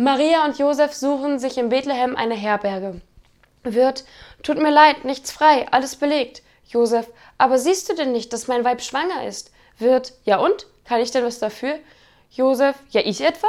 Maria und Josef suchen sich in Bethlehem eine Herberge. Wirt, tut mir leid, nichts frei, alles belegt. Josef, aber siehst du denn nicht, dass mein Weib schwanger ist? Wirt, ja und? Kann ich denn was dafür? Josef, ja ich etwa?